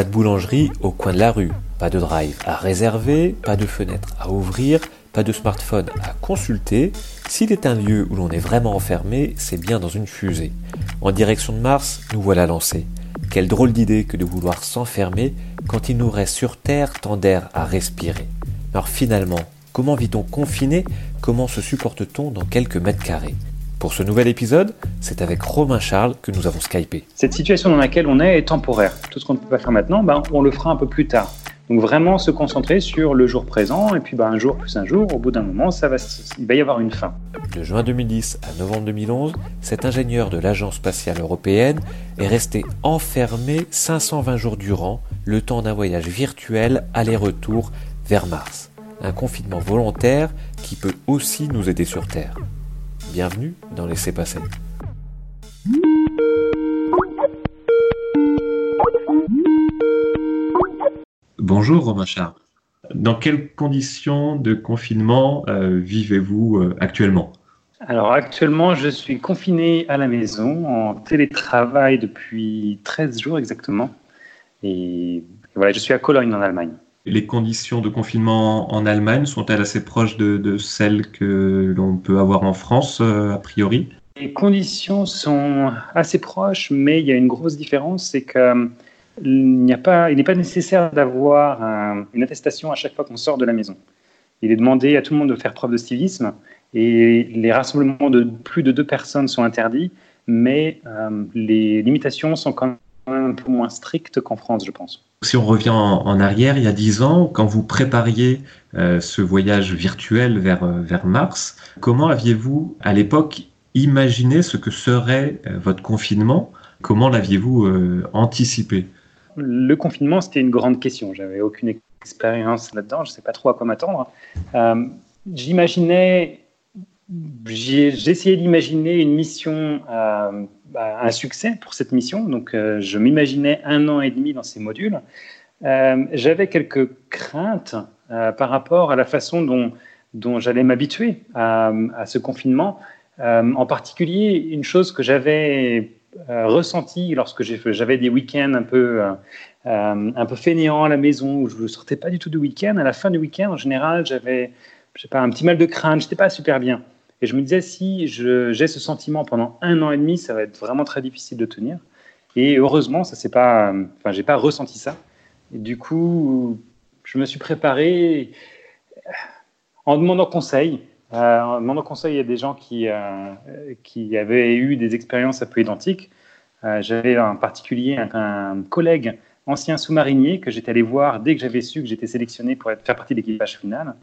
Pas de boulangerie au coin de la rue, pas de drive à réserver, pas de fenêtre à ouvrir, pas de smartphone à consulter. S'il est un lieu où l'on est vraiment enfermé, c'est bien dans une fusée. En direction de Mars, nous voilà lancés. Quelle drôle d'idée que de vouloir s'enfermer quand il nous reste sur Terre tant d'air à respirer. Alors finalement, comment vit-on confiné? Comment se supporte-t-on dans quelques mètres carrés? Pour ce nouvel épisode, c'est avec Romain Charles que nous avons Skypé. Cette situation dans laquelle on est est temporaire. Tout ce qu'on ne peut pas faire maintenant, ben, on le fera un peu plus tard. Donc vraiment se concentrer sur le jour présent, et puis ben, un jour plus un jour, au bout d'un moment, ça va, il va y avoir une fin. De juin 2010 à novembre 2011, cet ingénieur de l'Agence spatiale européenne est resté enfermé 520 jours durant, le temps d'un voyage virtuel aller-retour vers Mars. Un confinement volontaire qui peut aussi nous aider sur Terre. Bienvenue dans Laissez passer. Bonjour Romain Charles. Dans quelles conditions de confinement euh, vivez-vous euh, actuellement? Alors actuellement, je suis confiné à la maison en télétravail depuis 13 jours exactement. Et voilà, je suis à Cologne en Allemagne. Les conditions de confinement en Allemagne sont-elles assez proches de, celles que l'on peut avoir en France, euh, a priori? Les conditions sont assez proches, mais il y a une grosse différence, c'est qu'il n'est pas, nécessaire d'avoir une attestation à chaque fois qu'on sort de la maison. Il est demandé à tout le monde de faire preuve de civisme et les rassemblements de plus de deux personnes sont interdits, mais euh, les limitations sont quand même un peu moins strictes qu'en France, je pense. Si on revient en, arrière, il y a dix ans, quand vous prépariez euh, ce voyage virtuel vers, euh, vers Mars, comment aviez-vous à l'époque imaginé ce que serait euh, votre confinement? Comment l'aviez-vous anticipé? Le confinement, c'était une grande question. J'avais aucune expérience là-dedans, je ne sais pas trop à quoi m'attendre. J'imaginais j'ai essayé d'imaginer une mission, bah, un succès pour cette mission. Donc, euh, je m'imaginais un an et demi dans ces modules. Euh, j'avais quelques craintes par rapport à la façon dont, j'allais m'habituer à, ce confinement. en particulier, une chose que j'avais ressenti lorsque j'avais des week-ends un peu, peu fainéants à la maison, où je ne sortais pas du tout de week-end. À la fin du week-end, en général, j'avais je un petit mal de crâne, j'étais pas super bien. Et je me disais, si j'ai ce sentiment pendant un an et demi, ça va être vraiment très difficile de tenir. Et heureusement, ça c'est pas, enfin, j'ai pas ressenti ça. Et du coup, je me suis préparé en demandant conseil. Euh, en demandant conseil à des gens qui, euh, qui avaient eu des expériences un peu identiques. Euh, j'avais en particulier un, collègue ancien sous-marinier que j'étais allé voir dès que j'avais su que j'étais sélectionné pour faire partie de l'équipage final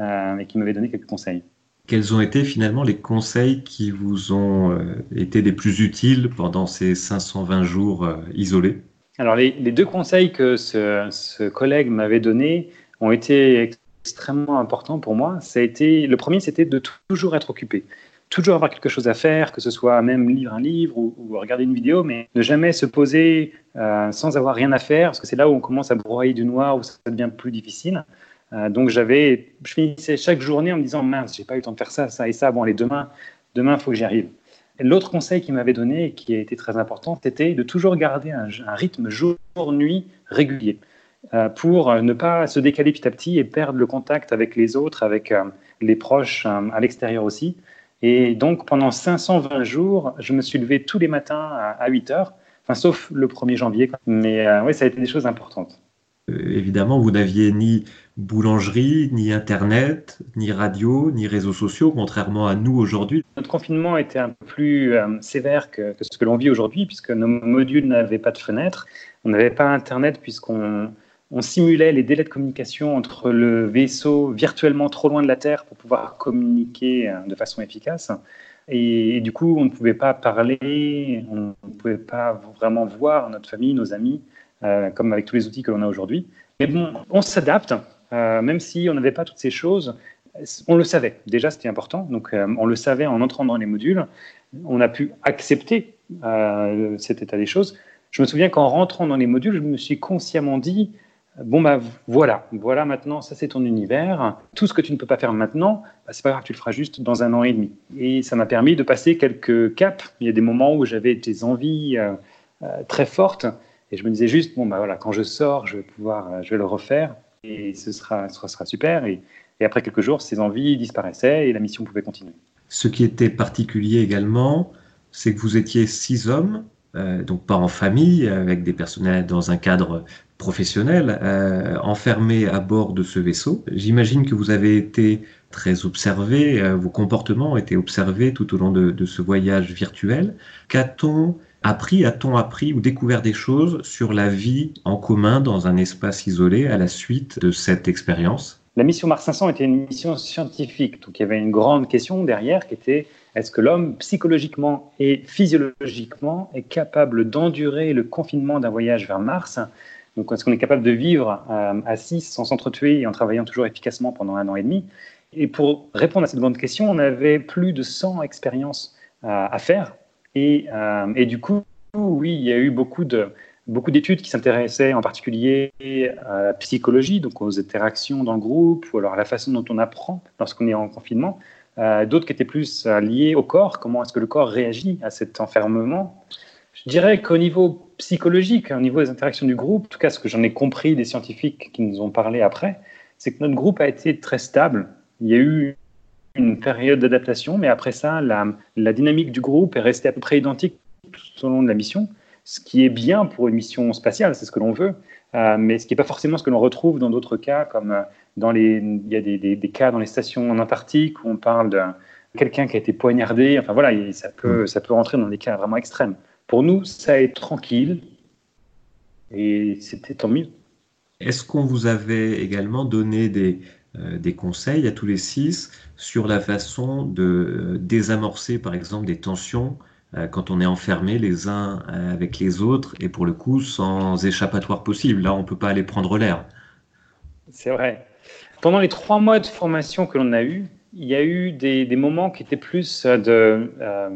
et qui m'avait donné quelques conseils. Quels ont été finalement les conseils qui vous ont euh, été les plus utiles pendant ces 520 jours euh, isolés? Alors les, deux conseils que ce, collègue m'avait donnés ont été extrêmement importants pour moi. Ça a été, le premier, c'était de toujours être occupé toujours avoir quelque chose à faire, que ce soit même lire un livre ou, regarder une vidéo, mais ne jamais se poser euh, sans avoir rien à faire, parce que c'est là où on commence à broyer du noir, où ça devient plus difficile. Euh, donc j'avais, je finissais chaque journée en me disant mince, j'ai pas eu le temps de faire ça, ça et ça. Bon, allez, demain, demain, faut que j'y arrive. L'autre conseil qu'il m'avait donné et qui a été très important, c'était de toujours garder un, rythme jour-nuit régulier euh, pour ne pas se décaler petit à petit et perdre le contact avec les autres, avec euh, les proches à l'extérieur aussi. Et donc pendant 520 jours, je me suis levé tous les matins à, 8 heures, sauf le 1er janvier. Mais oui, ça a été des choses importantes. Évidemment, vous n'aviez ni boulangerie, ni Internet, ni radio, ni réseaux sociaux, contrairement à nous aujourd'hui. Notre confinement était un peu plus euh, sévère que, ce que l'on vit aujourd'hui, puisque nos modules n'avaient pas de fenêtre. On n'avait pas Internet, puisqu'on on simulait les délais de communication entre le vaisseau virtuellement trop loin de la Terre pour pouvoir communiquer euh, de façon efficace. Et, du coup, on ne pouvait pas parler, on ne pouvait pas vraiment voir notre famille, nos amis, comme avec tous les outils que l'on a aujourd'hui. Mais bon, on s'adapte. Euh, même si on n'avait pas toutes ces choses, on le savait. Déjà, c'était important. Donc, euh, on le savait en entrant dans les modules. On a pu accepter euh, cet état des choses. Je me souviens qu'en rentrant dans les modules, je me suis consciemment dit bon bah voilà, voilà maintenant, ça c'est ton univers. Tout ce que tu ne peux pas faire maintenant, bah, c'est pas grave, tu le feras juste dans un an et demi. Et ça m'a permis de passer quelques caps. Il y a des moments où j'avais des envies très fortes Et je me disais juste, bon, bah voilà, quand je sors, je vais pouvoir, je vais le refaire et ce sera, ce sera super. Et, après quelques jours, ces envies disparaissaient et la mission pouvait continuer. Ce qui était particulier également, c'est que vous étiez six hommes, euh, donc pas en famille, avec des personnels dans un cadre professionnel, euh, enfermés à bord de ce vaisseau. J'imagine que vous avez été très observé, euh, vos comportements ont été observés tout au long de ce voyage virtuel. Qu'a-t-on appris, a-t-on appris ou découvert des choses sur la vie en commun dans un espace isolé à la suite de cette expérience? La mission Mars 500 était une mission scientifique, donc il y avait une grande question derrière qui était est-ce que l'homme, psychologiquement et physiologiquement, est capable d'endurer le confinement d'un voyage vers Mars? Donc est-ce qu'on est capable de vivre euh, à 6 sans s'entretuer et en travaillant toujours efficacement pendant un an et demi? Et pour répondre à cette grande question, on avait plus de 100 expériences euh, à faire. Et, euh, et du coup, oui, il y a eu beaucoup de, beaucoup d'études qui s'intéressaient en particulier à la psychologie, donc aux interactions dans le groupe, ou alors à la façon dont on apprend lorsqu'on est en confinement. Euh, d'autres qui étaient plus euh, liés au corps, comment est-ce que le corps réagit à cet enfermement. Je dirais qu'au niveau psychologique, au niveau des interactions du groupe, en tout cas ce que j'en ai compris des scientifiques qui nous ont parlé après, c'est que notre groupe a été très stable. Il y a eu une période d'adaptation, mais après ça, la, la dynamique du groupe est restée à peu près identique tout au long de la mission ce qui est bien pour une mission spatiale, c'est ce que l'on veut, euh, mais ce qui n'est pas forcément ce que l'on retrouve dans d'autres cas, comme euh, dans les, il y a des, cas dans les stations en Antarctique où on parle de quelqu'un qui a été poignardé. Enfin voilà, ça peut, ça peut rentrer dans des cas vraiment extrêmes. Pour nous, ça est tranquille et c'était tant mieux. Est-ce qu'on vous avait également donné des, des conseils à tous les six sur la façon de désamorcer, par exemple, des tensions euh, quand on est enfermé les uns euh, avec les autres et pour le coup sans échappatoire possible. Là, on ne peut pas aller prendre l'air. C'est vrai. Pendant les trois mois de formation que l'on a eu, il y a eu des, moments qui étaient plus de, euh,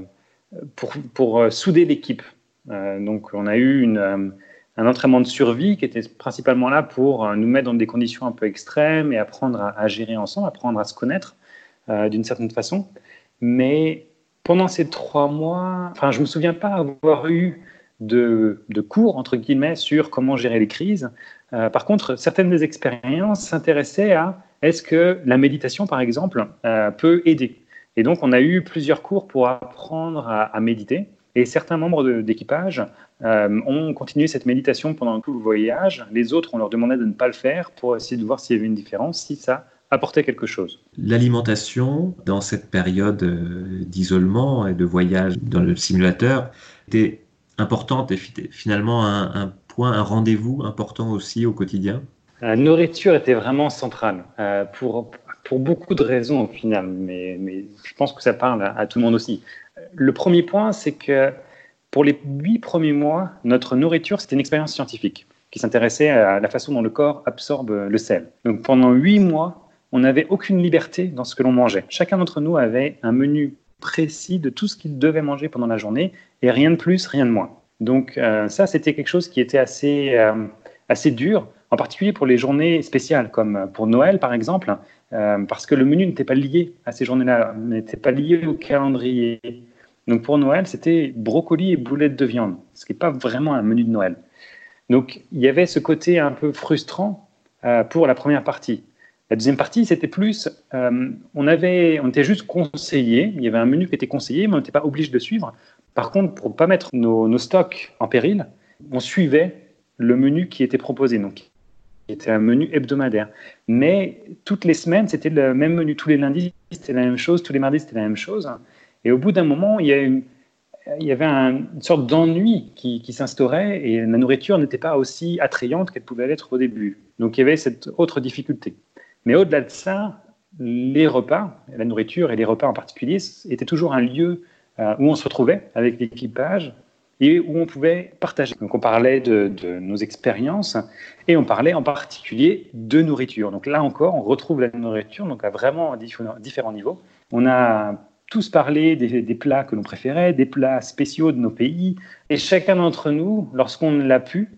pour, pour, souder l'équipe. donc, on a eu une, un entraînement de survie qui était principalement là pour nous mettre dans des conditions un peu extrêmes et apprendre à, gérer ensemble, apprendre à se connaître d'une certaine façon. Mais pendant ces trois mois, enfin, je me souviens pas avoir eu de, cours, entre guillemets, sur comment gérer les crises. Euh, par contre, certaines des expériences s'intéressaient à est-ce que la méditation, par exemple, euh, peut aider? Et donc, on a eu plusieurs cours pour apprendre à, méditer. Et certains membres d'équipage euh, ont continué cette méditation pendant tout le voyage. Les autres, on leur demandait de ne pas le faire pour essayer de voir s'il y avait une différence, si ça apporter quelque chose. L'alimentation, dans cette période euh, d'isolement et de voyage dans le simulateur, était importante et finalement un, point, un rendez-vous important aussi au quotidien La nourriture était vraiment centrale euh, pour, pour beaucoup de raisons au final, mais, mais je pense que ça parle à, tout le monde aussi. Le premier point, c'est que pour les huit premiers mois, notre nourriture, c'était une expérience scientifique qui s'intéressait à la façon dont le corps absorbe le sel. Donc pendant huit mois, on n'avait aucune liberté dans ce que l'on mangeait. Chacun d'entre nous avait un menu précis de tout ce qu'il devait manger pendant la journée et rien de plus, rien de moins. Donc euh, ça, c'était quelque chose qui était assez, euh, assez dur, en particulier pour les journées spéciales, comme pour Noël par exemple, euh, parce que le menu n'était pas lié à ces journées-là, n'était pas lié au calendrier. Donc pour Noël, c'était brocoli et boulettes de viande, ce qui n'est pas vraiment un menu de Noël. Donc il y avait ce côté un peu frustrant pour la première partie. La deuxième partie, c'était plus, euh, on, avait, on était juste conseillé, il y avait un menu qui était conseillé, mais on n'était pas obligé de suivre. Par contre, pour ne pas mettre nos, stocks en péril, on suivait le menu qui était proposé, donc qui était un menu hebdomadaire. Mais toutes les semaines, c'était le même menu. Tous les lundis, c'était la même chose, tous les mardis, c'était la même chose. Et au bout d'un moment, il y, avait une sorte d'ennui qui, s'instaurait et la nourriture n'était pas aussi attrayante qu'elle pouvait l'être au début. Donc il y avait cette autre difficulté. Mais au-delà de ça, les repas, la nourriture et les repas en particulier, étaient toujours un lieu euh, où on se retrouvait avec l'équipage et où on pouvait partager. Donc on parlait de, nos expériences et on parlait en particulier de nourriture. Donc là encore, on retrouve la nourriture donc à vraiment différents niveaux. On a tous parlé des, plats que l'on préférait, des plats spéciaux de nos pays, et chacun d'entre nous, lorsqu'on l'a pu,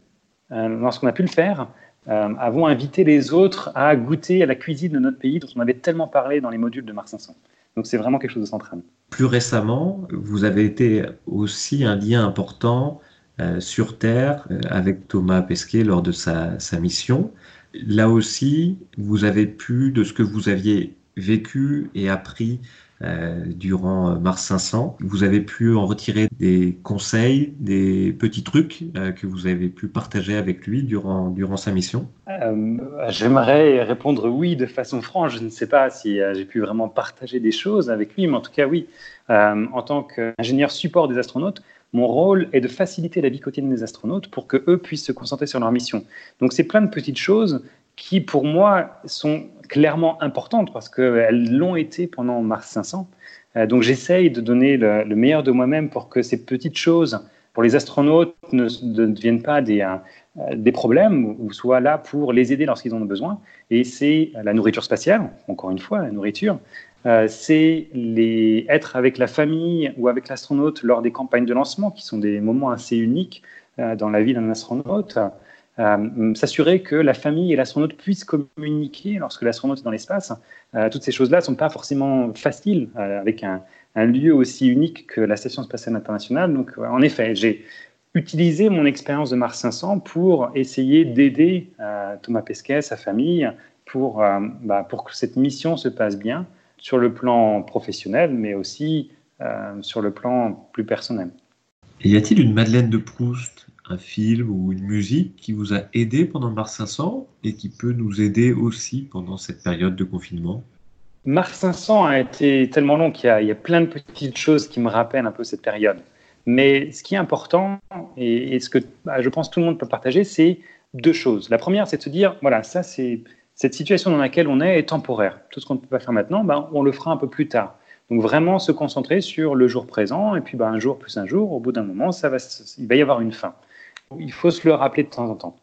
euh, lorsqu'on a pu le faire, euh, avons invité les autres à goûter à la cuisine de notre pays dont on avait tellement parlé dans les modules de Mars 500. Donc c'est vraiment quelque chose de central. Plus récemment, vous avez été aussi un lien important sur Terre avec Thomas Pesquet lors de sa mission. Là aussi, vous avez pu, de ce que vous aviez vécu et appris euh, durant euh, Mars 500. Vous avez pu en retirer des conseils, des petits trucs euh, que vous avez pu partager avec lui durant, durant sa mission J'aimerais répondre oui de façon franche. Je ne sais pas si j'ai pu vraiment partager des choses avec lui, mais en tout cas oui. en tant qu'ingénieur support des astronautes, mon rôle est de faciliter la vie quotidienne des astronautes pour que eux puissent se concentrer sur leur mission. Donc c'est plein de petites choses qui, pour moi, sont clairement importantes parce qu'elles l'ont été pendant Mars 500. Euh, donc j'essaye de donner le, meilleur de moi-même pour que ces petites choses, pour les astronautes, ne, deviennent pas des, euh, des problèmes ou soient là pour les aider lorsqu'ils en ont besoin. Et c'est la nourriture spatiale, encore une fois, la nourriture. Euh, c'est être avec la famille ou avec l'astronaute lors des campagnes de lancement, qui sont des moments assez uniques dans la vie d'un astronaute. Euh, s'assurer que la famille et l'astronaute puissent communiquer lorsque l'astronaute est dans l'espace. Euh, toutes ces choses-là ne sont pas forcément faciles euh, avec un, lieu aussi unique que la Station spatiale internationale. Donc, en effet, j'ai utilisé mon expérience de Mars 500 pour essayer d'aider Thomas Pesquet, sa famille, pour, bah, pour que cette mission se passe bien sur le plan professionnel, mais aussi sur le plan plus personnel. y a-t-il une Madeleine de Proust un film ou une musique qui vous a aidé pendant Mars 500 et qui peut nous aider aussi pendant cette période de confinement? Mars 500 a été tellement long qu'il y, a plein de petites choses qui me rappellent un peu cette période. Mais ce qui est important, et, ce que bah, je pense tout le monde peut partager, c'est deux choses. La première, c'est de se dire, voilà, ça c'est cette situation dans laquelle on est est temporaire. Tout ce qu'on ne peut pas faire maintenant, bah, on le fera un peu plus tard. Donc vraiment se concentrer sur le jour présent, et puis bah, un jour plus un jour, au bout d'un moment, ça va, il va y avoir une fin. Il faut se le rappeler de temps en temps.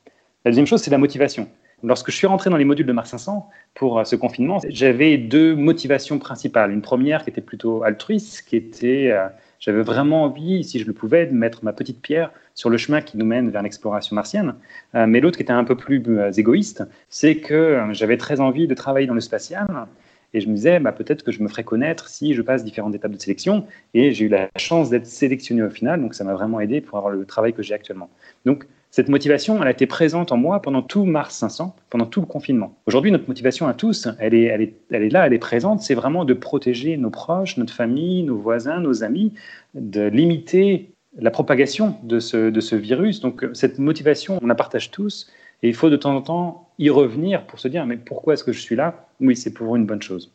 La deuxième chose, c'est la motivation. Lorsque je suis rentré dans les modules de Mars 500 pour euh, ce confinement, j'avais deux motivations principales. Une première qui était plutôt altruiste, qui était, euh, j'avais vraiment envie, si je le pouvais, de mettre ma petite pierre sur le chemin qui nous mène vers l'exploration martienne. Euh, mais l'autre qui était un peu plus égoïste, c'est que j'avais très envie de travailler dans le spatial. Et je me disais, bah, peut-être que je me ferais connaître si je passe différentes étapes de sélection. Et j'ai eu la chance d'être sélectionné au final, donc ça m'a vraiment aidé pour avoir le travail que j'ai actuellement. Donc, cette motivation, elle a été présente en moi pendant tout mars 500, pendant tout le confinement. Aujourd'hui, notre motivation à tous, elle est, là, elle est présente. C'est vraiment de protéger nos proches, notre famille, nos voisins, nos amis, de limiter la propagation de ce virus. Donc, cette motivation, on la partage tous. Et il faut de temps en temps y revenir pour se dire, mais pourquoi est-ce que je suis là? Oui, c'est pour une bonne chose.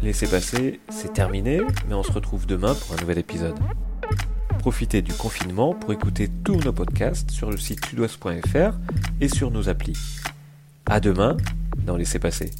Laissez passer, c'est terminé, mais on se retrouve demain pour un nouvel épisode. Profitez du confinement pour écouter tous nos podcasts sur le site sudouest.fr et sur nos applis. À demain dans Laissez passer.